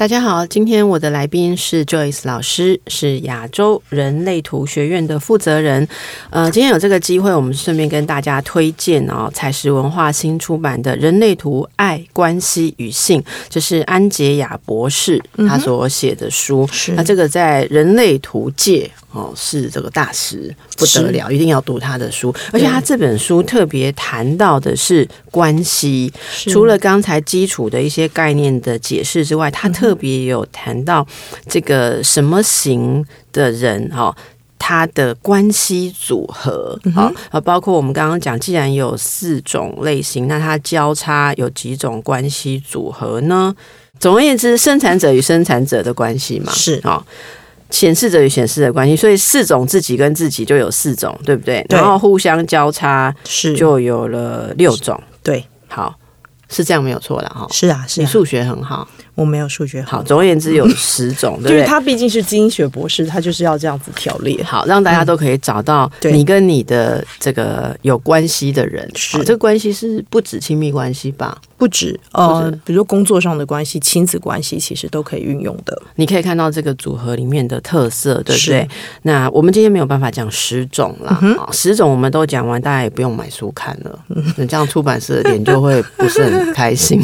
大家好，今天我的来宾是 Joyce 老师，是亚洲人类图学院的负责人。呃，今天有这个机会，我们顺便跟大家推荐哦，采石文化新出版的《人类图爱关系与性》，这是安杰雅博士他所写的书。是、嗯，那这个在人类图界哦是这个大师不得了，一定要读他的书。而且他这本书特别谈到的是关系，除了刚才基础的一些概念的解释之外，他特特别有谈到这个什么型的人哈，他的关系组合啊，啊，包括我们刚刚讲，既然有四种类型，那它交叉有几种关系组合呢？总而言之，生产者与生产者的关系嘛，是。啊，显示者与显示的关系，所以四种自己跟自己就有四种，对不对？对，然后互相交叉是就有了六种，对，好，是这样没有错的哈。是啊，是啊，你数学很好。我没有数学好，总而言之有十种，对不对？因为他毕竟是基因学博士，他就是要这样子条列，好让大家都可以找到你跟你的这个有关系的人。是，这个关系是不止亲密关系吧？不止，呃，比如说工作上的关系、亲子关系，其实都可以运用的。你可以看到这个组合里面的特色，对不对？那我们今天没有办法讲十种啦，嗯，十种我们都讲完，大家也不用买书看了。那这样出版社的脸就会不是很开心。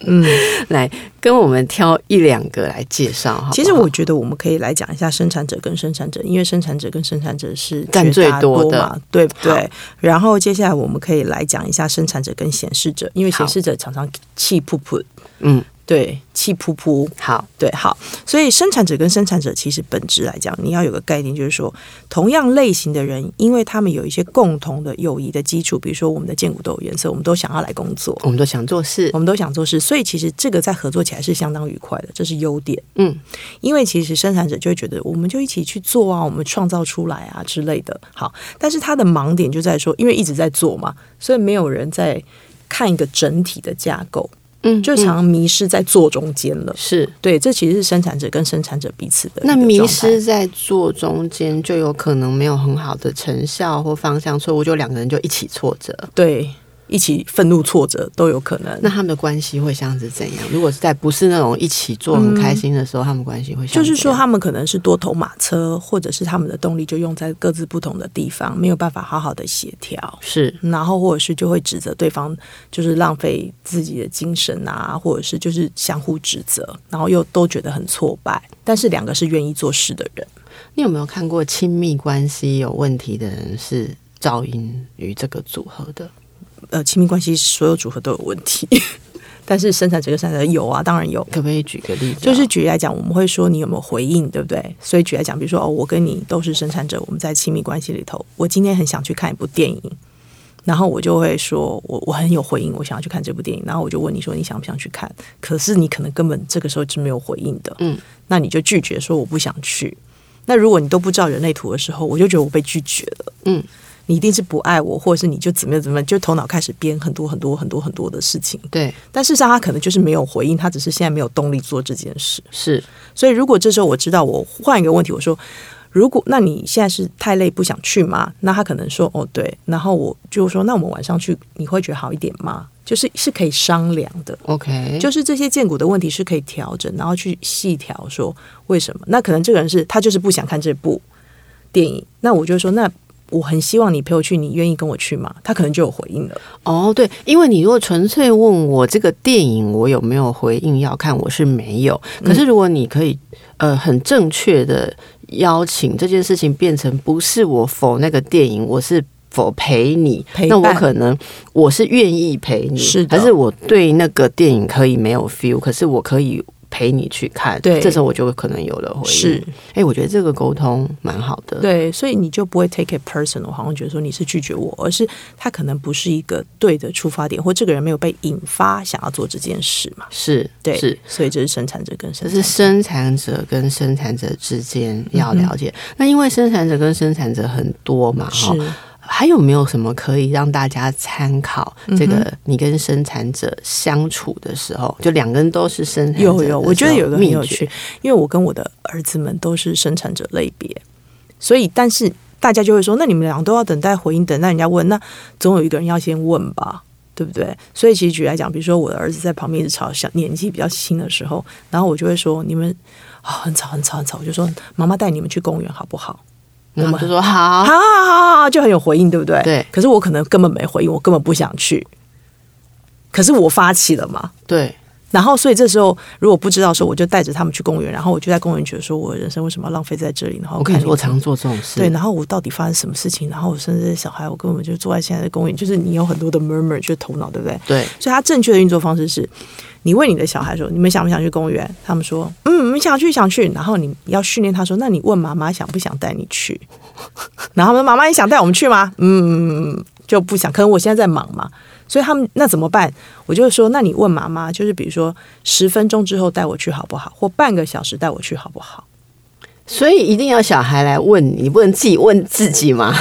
嗯嗯，来跟我们挑一两个来介绍哈。其实我觉得我们可以来讲一下生产者跟生产者，因为生产者跟生产者是占最多的，对不对？然后接下来我们可以来讲一下生产者跟显示者，因为显示者常常气噗噗，嗯。对，气噗噗，好，对，好，所以生产者跟生产者其实本质来讲，你要有个概念，就是说，同样类型的人，因为他们有一些共同的友谊的基础，比如说我们的荐骨都有颜色，我们都想要来工作，我们都想做事，我们都想做事，所以其实这个在合作起来是相当愉快的，这是优点。嗯，因为其实生产者就会觉得，我们就一起去做啊，我们创造出来啊之类的。好，但是他的盲点就在说，因为一直在做嘛，所以没有人在看一个整体的架构。嗯，就常常迷失在做中间了。是对，这其实是生产者跟生产者彼此的。那迷失在做中间，就有可能没有很好的成效或方向错误，就两个人就一起挫折。对。一起愤怒、挫折都有可能。那他们的关系会像是怎样？如果是在不是那种一起做很开心的时候，嗯、他们关系会像就是说，他们可能是多头马车，或者是他们的动力就用在各自不同的地方，没有办法好好的协调。是，然后或者是就会指责对方，就是浪费自己的精神啊，或者是就是相互指责，然后又都觉得很挫败。但是两个是愿意做事的人。你有没有看过亲密关系有问题的人是噪音与这个组合的？呃，亲密关系所有组合都有问题，但是生产者跟生产者有啊，当然有。可不可以举个例子？就是举例来讲，我们会说你有没有回应，对不对？所以举例来讲，比如说哦，我跟你都是生产者，我们在亲密关系里头，我今天很想去看一部电影，然后我就会说我我很有回应，我想要去看这部电影，然后我就问你说你想不想去看？可是你可能根本这个时候是没有回应的，嗯，那你就拒绝说我不想去。那如果你都不知道人类图的时候，我就觉得我被拒绝了，嗯。你一定是不爱我，或者是你就怎么样怎么样，就头脑开始编很多很多很多很多的事情。对，但事实上他可能就是没有回应，他只是现在没有动力做这件事。是，所以如果这时候我知道，我换一个问题，我说，如果那你现在是太累不想去吗？那他可能说哦对，然后我就说那我们晚上去，你会觉得好一点吗？就是是可以商量的。OK，就是这些荐骨的问题是可以调整，然后去细调说为什么？那可能这个人是他就是不想看这部电影，那我就说那。我很希望你陪我去，你愿意跟我去吗？他可能就有回应了。哦，对，因为你如果纯粹问我这个电影我有没有回应要看，我是没有。可是如果你可以，呃，很正确的邀请这件事情变成不是我否那个电影，我是否陪你陪，那我可能我是愿意陪你，是，还是我对那个电影可以没有 feel，可是我可以。陪你去看。对，这时候我就可能有了回应。是，哎，我觉得这个沟通蛮好的。对，所以你就不会 take it personal，好像觉得说你是拒绝我，而是他可能不是一个对的出发点，或这个人没有被引发想要做这件事嘛？是，对，是，所以这是生产者跟生产者，这是生产者跟生产者之间要了解。嗯、那因为生产者跟生产者很多嘛，哈。还有没有什么可以让大家参考？这个你跟生产者相处的时候，就两个人都是生产者。有有，我觉得有个很有趣，因为我跟我的儿子们都是生产者类别，所以但是大家就会说，那你们俩都要等待回应，等待人家问，那总有一个人要先问吧，对不对？所以其实举来讲，比如说我的儿子在旁边一直吵，小年纪比较轻的时候，然后我就会说，你们啊很吵很吵很吵，我就说妈妈带你们去公园好不好？我们就说好，好，好，好，好就很有回应，对不对？对。可是我可能根本没回应，我根本不想去。可是我发起了嘛？对。然后，所以这时候如果不知道的时候，我就带着他们去公园，然后我就在公园觉得说，我人生为什么要浪费在这里？然后我看你，我常做这种事。对。然后我到底发生什么事情？然后我甚至小孩，我根本就坐在现在的公园，就是你有很多的 murmur，就是头脑，对不对？对。所以，他正确的运作方式是。你问你的小孩说：“你们想不想去公园？”他们说：“嗯，你想去，想去。”然后你要训练他说：“那你问妈妈想不想带你去？” 然后他们说：“妈妈，你想带我们去吗？”嗯，就不想。可能我现在在忙嘛，所以他们那怎么办？我就说：“那你问妈妈，就是比如说十分钟之后带我去好不好？或半个小时带我去好不好？”所以一定要小孩来问你，你不能自己问自己吗？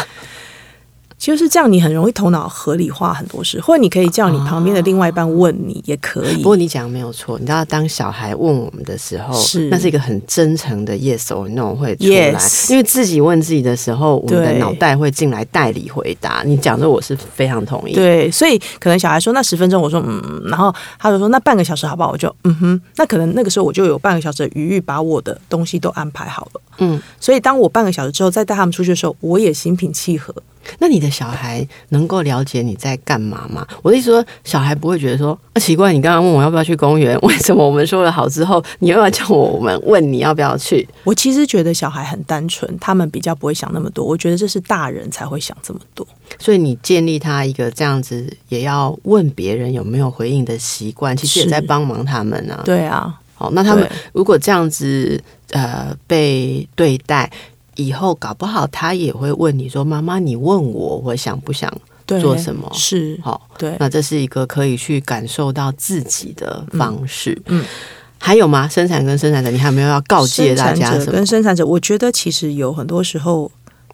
就是这样，你很容易头脑合理化很多事，或者你可以叫你旁边的另外一半问你也可以。不过你讲没有错，你知道当小孩问我们的时候，是那是一个很真诚的 yes or no 会出来，yes. 因为自己问自己的时候，我们的脑袋会进来代理回答。你讲的我是非常同意。对，所以可能小孩说那十分钟，我说嗯，然后他就说那半个小时好不好？我就嗯哼，那可能那个时候我就有半个小时的余裕，把我的东西都安排好了。嗯，所以当我半个小时之后再带他们出去的时候，我也心平气和。那你的小孩能够了解你在干嘛吗？我的意思说，小孩不会觉得说啊奇怪，你刚刚问我要不要去公园，为什么我们说了好之后，你又要叫我我们问你要不要去？我其实觉得小孩很单纯，他们比较不会想那么多。我觉得这是大人才会想这么多。所以你建立他一个这样子也要问别人有没有回应的习惯，其实也在帮忙他们啊。对啊，好，那他们如果这样子呃被对待。以后搞不好他也会问你说：“妈妈，你问我，我想不想做什么？”是好，对，那这是一个可以去感受到自己的方式。嗯，嗯，还有吗？生产跟生产者，你还没有要告诫大家什么？跟生产者，我觉得其实有很多时候，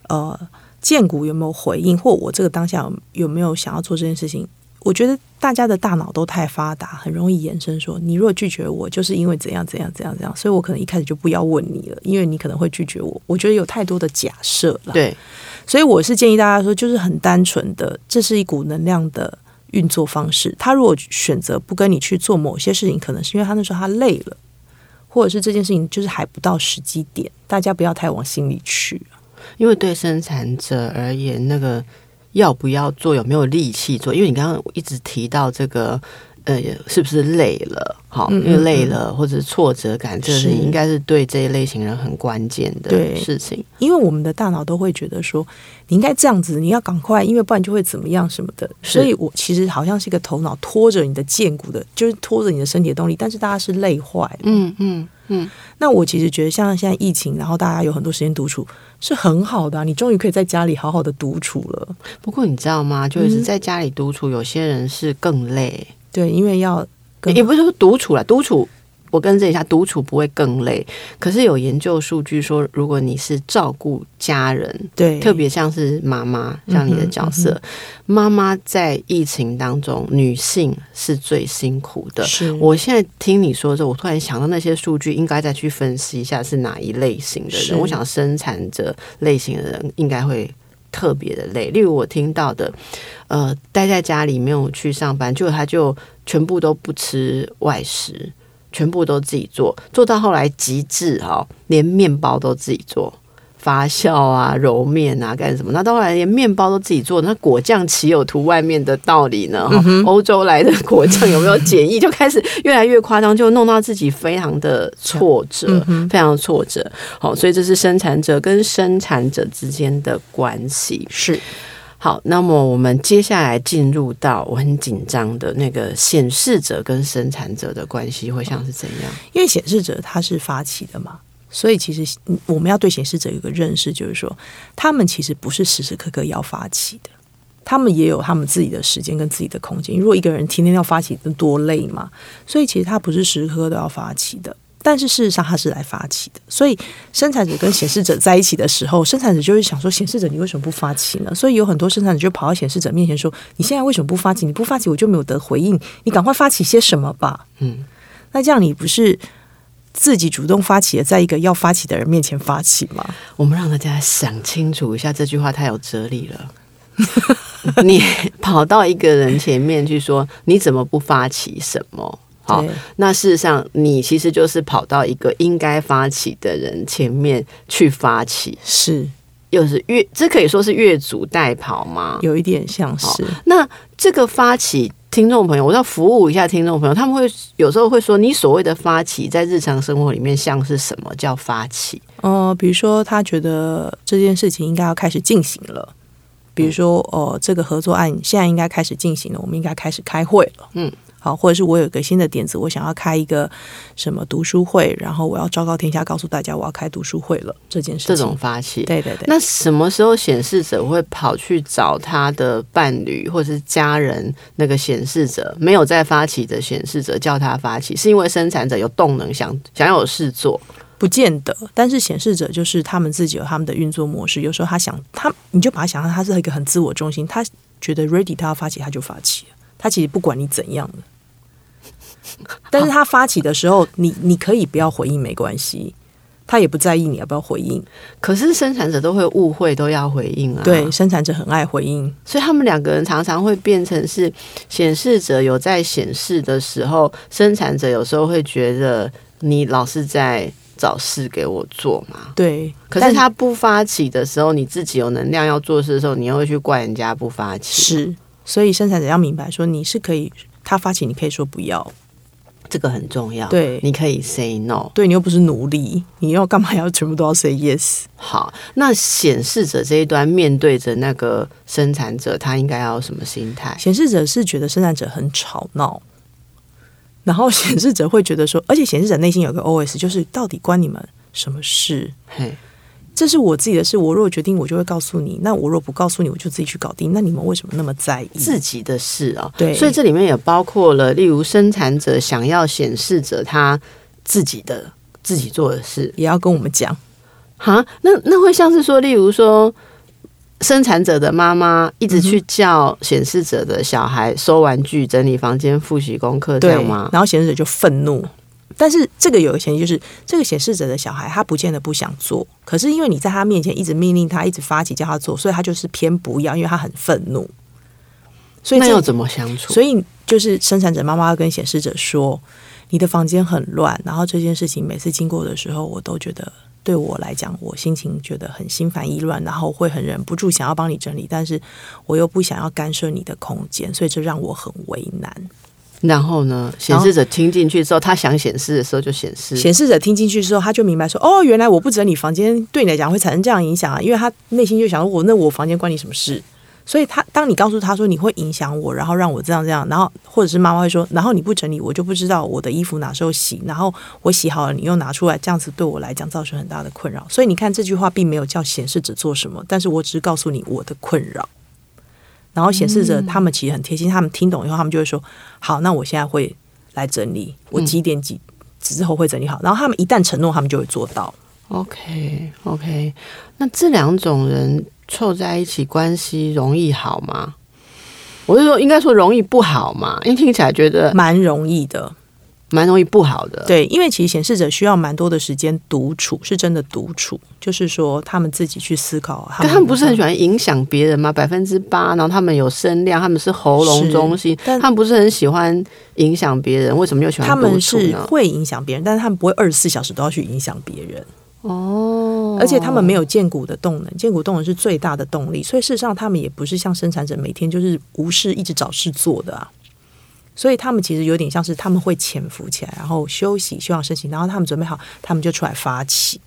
呃，建股有没有回应，或我这个当下有没有想要做这件事情？我觉得大家的大脑都太发达，很容易延伸说，你如果拒绝我，就是因为怎样怎样怎样怎样，所以我可能一开始就不要问你了，因为你可能会拒绝我。我觉得有太多的假设了，对，所以我是建议大家说，就是很单纯的，这是一股能量的运作方式。他如果选择不跟你去做某些事情，可能是因为他那时候他累了，或者是这件事情就是还不到时机点。大家不要太往心里去，因为对生产者而言，那个。要不要做？有没有力气做？因为你刚刚一直提到这个，呃，是不是累了？好，因为累了或者是挫折感，这是应该是对这一类型人很关键的事情。因为我们的大脑都会觉得说，你应该这样子，你要赶快，因为不然就会怎么样什么的。所以我其实好像是一个头脑拖着你的荐骨的，就是拖着你的身体的动力，但是大家是累坏。嗯嗯嗯。那我其实觉得，像现在疫情，然后大家有很多时间独处。是很好的啊，你终于可以在家里好好的独处了。不过你知道吗？就是在家里独处，有些人是更累。对，因为要也不是说独处了，独处。我跟这一下，独处不会更累。可是有研究数据说，如果你是照顾家人，对，特别像是妈妈，像你的角色，嗯嗯、妈妈在疫情当中，女性是最辛苦的。是，我现在听你说之后，我突然想到那些数据，应该再去分析一下是哪一类型的人。我想生产者类型的人应该会特别的累。例如我听到的，呃，待在家里没有去上班，结果他就全部都不吃外食。全部都自己做，做到后来极致哈，连面包都自己做，发酵啊、揉面啊、干什么？那到后来连面包都自己做，那果酱岂有涂外面的道理呢？嗯、欧洲来的果酱有没有简易？就开始越来越夸张，就弄到自己非常的挫折，嗯、非常的挫折。好，所以这是生产者跟生产者之间的关系。是。好，那么我们接下来进入到我很紧张的那个显示者跟生产者的关系会像是怎样？因为显示者他是发起的嘛，所以其实我们要对显示者有个认识，就是说他们其实不是时时刻刻要发起的，他们也有他们自己的时间跟自己的空间。如果一个人天天要发起，多累嘛？所以其实他不是时时刻刻都要发起的。但是事实上，他是来发起的。所以生产者跟显示者在一起的时候，生产者就会想说：“显示者，你为什么不发起呢？”所以有很多生产者就跑到显示者面前说：“你现在为什么不发起？你不发起，我就没有得回应。你赶快发起些什么吧。”嗯，那这样你不是自己主动发起的，在一个要发起的人面前发起吗？我们让大家想清楚一下，这句话太有哲理了。你跑到一个人前面去说：“你怎么不发起什么？”好，那事实上，你其实就是跑到一个应该发起的人前面去发起，是，又是越，这可以说是越俎代庖吗？有一点像是。那这个发起，听众朋友，我要服务一下听众朋友，他们会有时候会说，你所谓的发起，在日常生活里面像是什么叫发起？呃，比如说他觉得这件事情应该要开始进行了，比如说哦、呃，这个合作案现在应该开始进行了，我们应该开始开会了，嗯。好，或者是我有个新的点子，我想要开一个什么读书会，然后我要昭告天下，告诉大家我要开读书会了。这件事情，这种发起，对对对。那什么时候显示者会跑去找他的伴侣或者是家人？那个显示者没有在发起的显示者叫他发起，是因为生产者有动能，想想要有事做，不见得。但是显示者就是他们自己有他们的运作模式，有时候他想他，你就把他想象他是一个很自我中心，他觉得 ready，他要发起他就发起，他其实不管你怎样的。但是他发起的时候，你你可以不要回应，没关系，他也不在意你要不要回应。可是生产者都会误会，都要回应啊。对，生产者很爱回应，所以他们两个人常常会变成是显示者有在显示的时候，生产者有时候会觉得你老是在找事给我做嘛。对，可是他不发起的时候，你自己有能量要做事的时候，你又会去怪人家不发起。是，所以生产者要明白说，你是可以他发起，你可以说不要。这个很重要，对，你可以 say no，对，你又不是奴隶，你要干嘛要全部都要 say yes？好，那显示者这一端面对着那个生产者，他应该要有什么心态？显示者是觉得生产者很吵闹，然后显示者会觉得说，而且显示者内心有个 OS，就是到底关你们什么事？嘿。这是我自己的事，我若决定，我就会告诉你。那我若不告诉你，我就自己去搞定。那你们为什么那么在意自己的事啊？对，所以这里面也包括了，例如生产者想要显示着他自己的自己做的事，也要跟我们讲。哈，那那会像是说，例如说，生产者的妈妈一直去叫显示者的小孩收玩具、整理房间、复习功课，这样吗？然后显示者就愤怒。但是这个有个前提，就是这个显示者的小孩，他不见得不想做，可是因为你在他面前一直命令他，一直发起叫他做，所以他就是偏不要，因为他很愤怒。所以那要怎么相处？所以就是生产者妈妈要跟显示者说：“你的房间很乱，然后这件事情每次经过的时候，我都觉得对我来讲，我心情觉得很心烦意乱，然后会很忍不住想要帮你整理，但是我又不想要干涉你的空间，所以这让我很为难。”然后呢，显示者听进去之后，他想显示的时候就显示。显示者听进去之后，他就明白说：“哦，原来我不整理房间对你来讲会产生这样影响啊！”因为他内心就想说：“我那我房间关你什么事？”所以他当你告诉他说你会影响我，然后让我这样这样，然后或者是妈妈会说：“然后你不整理，我就不知道我的衣服哪时候洗，然后我洗好了你又拿出来，这样子对我来讲造成很大的困扰。”所以你看这句话并没有叫显示者做什么，但是我只是告诉你我的困扰。然后显示着他们其实很贴心，他们听懂以后，他们就会说：“好，那我现在会。”来整理，我几点几之后会整理好。嗯、然后他们一旦承诺，他们就会做到。OK OK，那这两种人凑在一起关系容易好吗？我是说，应该说容易不好嘛？因为听起来觉得蛮容易的。蛮容易不好的，对，因为其实显示者需要蛮多的时间独处，是真的独处，就是说他们自己去思考。他们不是很喜欢影响别人吗？百分之八，然后他们有声量，他们是喉咙中心，但他们不是很喜欢影响别人，为什么又喜欢？他们是会影响别人，但是他们不会二十四小时都要去影响别人。哦，而且他们没有建骨的动能，建骨动能是最大的动力，所以事实上他们也不是像生产者每天就是无事一直找事做的啊。所以他们其实有点像是他们会潜伏起来，然后休息，休养生息，然后他们准备好，他们就出来发起。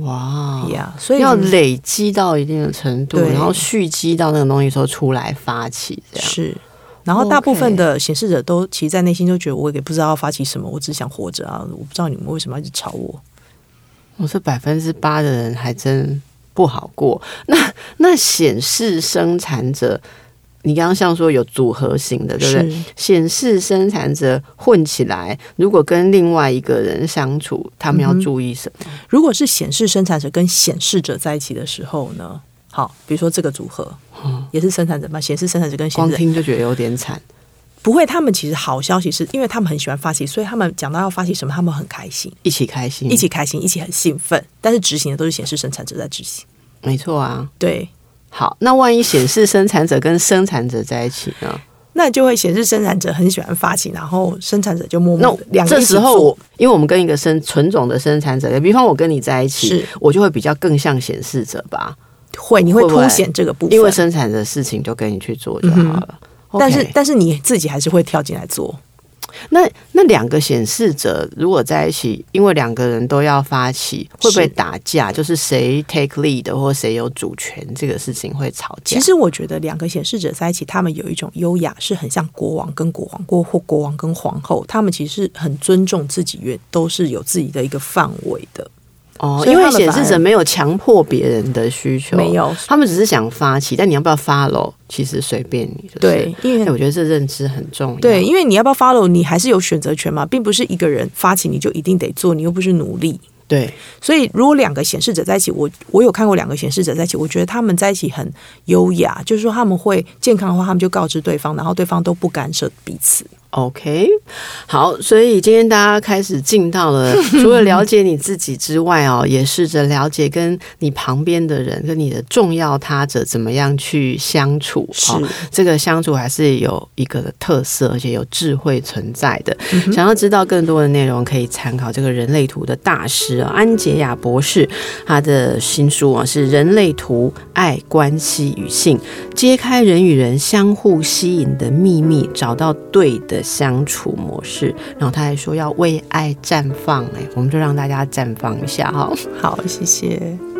哇呀所以要累积到一定的程度，然后蓄积到那个东西时候出来发起，这样是。然后大部分的显示者都其实，在内心都觉得我也不知道要发起什么，我只想活着啊！我不知道你们为什么要一直吵我。我说百分之八的人还真不好过。那那显示生产者，你刚刚像说有组合型的，对不对？显示生产者混起来，如果跟另外一个人相处，他们要注意什么？嗯、如果是显示生产者跟显示者在一起的时候呢？好，比如说这个组合，嗯，也是生产者嘛，显示生产者跟显示者，光听就觉得有点惨。不会，他们其实好消息是因为他们很喜欢发起，所以他们讲到要发起什么，他们很开心，一起开心，一起开心，一起很兴奋。但是执行的都是显示生产者在执行，没错啊。对，好，那万一显示生产者跟生产者在一起呢？那就会显示生产者很喜欢发起，然后生产者就默默那。这时候，因为我们跟一个生纯种的生产者，比方我跟你在一起，我就会比较更像显示者吧。会，你会凸显这个部分，因为生产的事情就跟你去做就好了。嗯、但是.但是你自己还是会跳进来做。那那两个显示者如果在一起，因为两个人都要发起，会不会打架？是就是谁 take lead 或谁有主权，这个事情会吵架。其实我觉得两个显示者在一起，他们有一种优雅，是很像国王跟国王，过或国王跟皇后，他们其实很尊重自己，也都是有自己的一个范围的。哦，因为显示者没有强迫别人的需求，没有，他们只是想发起，但你要不要 follow，其实随便你。对，因为我觉得这认知很重要。对，因为你要不要 follow，你还是有选择权嘛，并不是一个人发起你就一定得做，你又不是奴隶。对，所以如果两个显示者在一起，我我有看过两个显示者在一起，我觉得他们在一起很优雅，就是说他们会健康的话，他们就告知对方，然后对方都不干涉彼此。OK，好，所以今天大家开始进到了，除了了解你自己之外哦，也试着了解跟你旁边的人，跟你的重要他者怎么样去相处。是，这个相处还是有一个的特色，而且有智慧存在的。嗯、想要知道更多的内容，可以参考这个人类图的大师啊，安杰亚博士，他的新书啊是《人类图：爱、关系与性》，揭开人与人相互吸引的秘密，找到对的的相处模式，然后他还说要为爱绽放，哎，我们就让大家绽放一下哈。好，谢谢。